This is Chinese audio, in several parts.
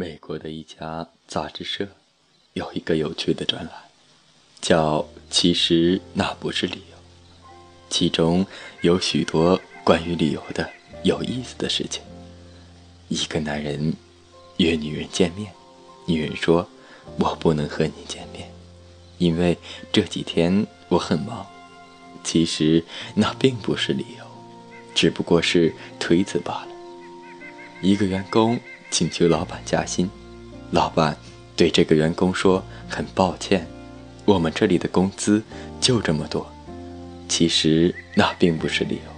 美国的一家杂志社有一个有趣的专栏，叫“其实那不是理由”，其中有许多关于理由的有意思的事情。一个男人约女人见面，女人说：“我不能和你见面，因为这几天我很忙。”其实那并不是理由，只不过是推辞罢了。一个员工。请求老板加薪，老板对这个员工说：“很抱歉，我们这里的工资就这么多。”其实那并不是理由，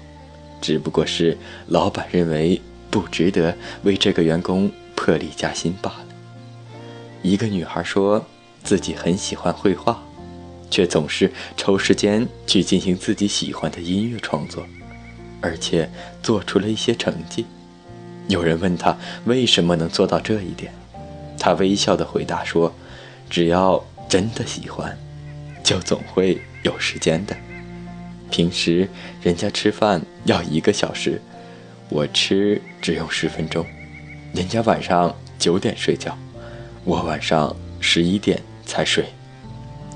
只不过是老板认为不值得为这个员工破例加薪罢了。一个女孩说自己很喜欢绘画，却总是抽时间去进行自己喜欢的音乐创作，而且做出了一些成绩。有人问他为什么能做到这一点，他微笑的回答说：“只要真的喜欢，就总会有时间的。平时人家吃饭要一个小时，我吃只用十分钟。人家晚上九点睡觉，我晚上十一点才睡。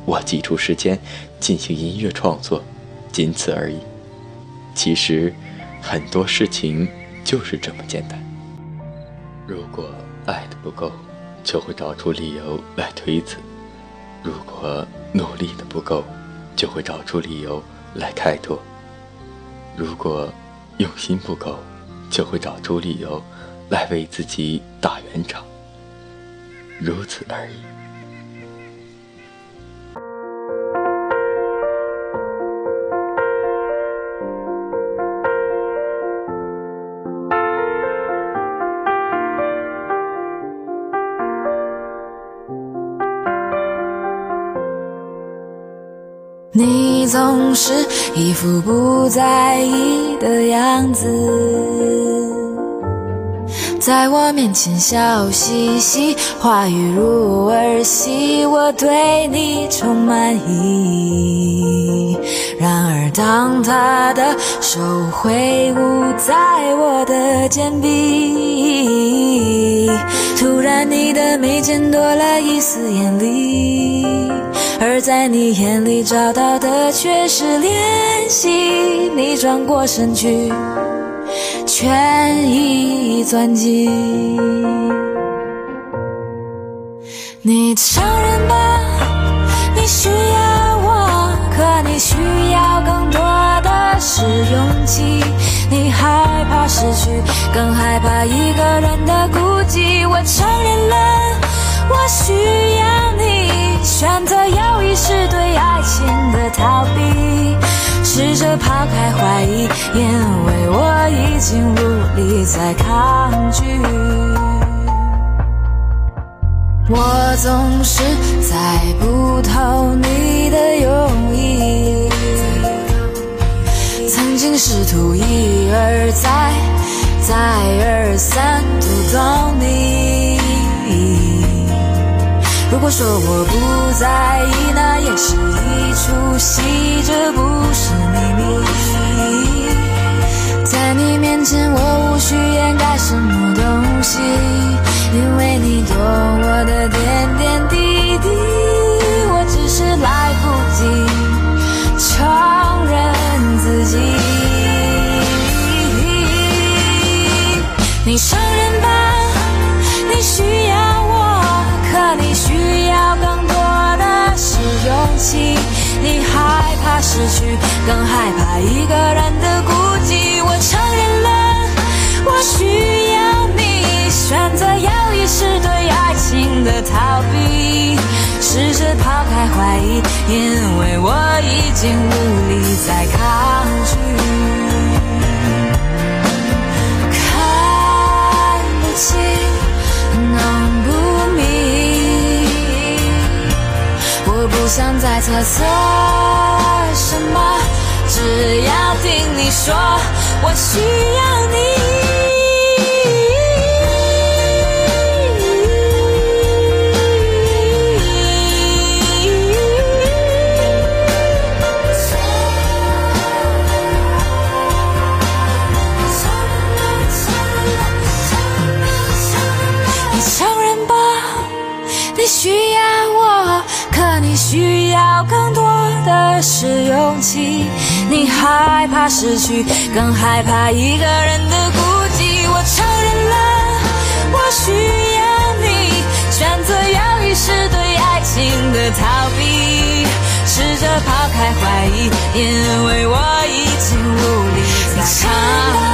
我挤出时间进行音乐创作，仅此而已。其实很多事情就是这么简单。”如果爱的不够，就会找出理由来推辞；如果努力的不够，就会找出理由来开脱；如果用心不够，就会找出理由来为自己打圆场。如此而已。你总是一副不在意的样子，在我面前笑嘻嘻，话语如儿戏，我对你充满疑。然而，当他的手挥舞在我的肩臂，突然你的眉间多了一丝艳丽。而在你眼里找到的却是怜惜，你转过身去，全意钻进。你承认吧，你需要我，可你需要更多的是勇气。你害怕失去，更害怕一个人的孤寂。我承认了，抛开怀疑，因为我已经无力再抗拒。我总是猜不透你的用意，曾经试图一而再、再而三读懂你。如果说我不在意，那也是一种什么东西，因为你懂我的点点滴滴。我只是来不及承认自己。你承认吧，你需要我，可你需要更多的是勇气。你害怕失去，更害怕一个人的孤怀疑，因为我已经无力再抗拒。看不清。弄不明。我不想再猜测什么，只要听你说，我需要你。是勇气。你害怕失去，更害怕一个人的孤寂。我承认了，我需要你，选择犹豫是对爱情的逃避，试着抛开怀疑，因为我已经无力再抗拒。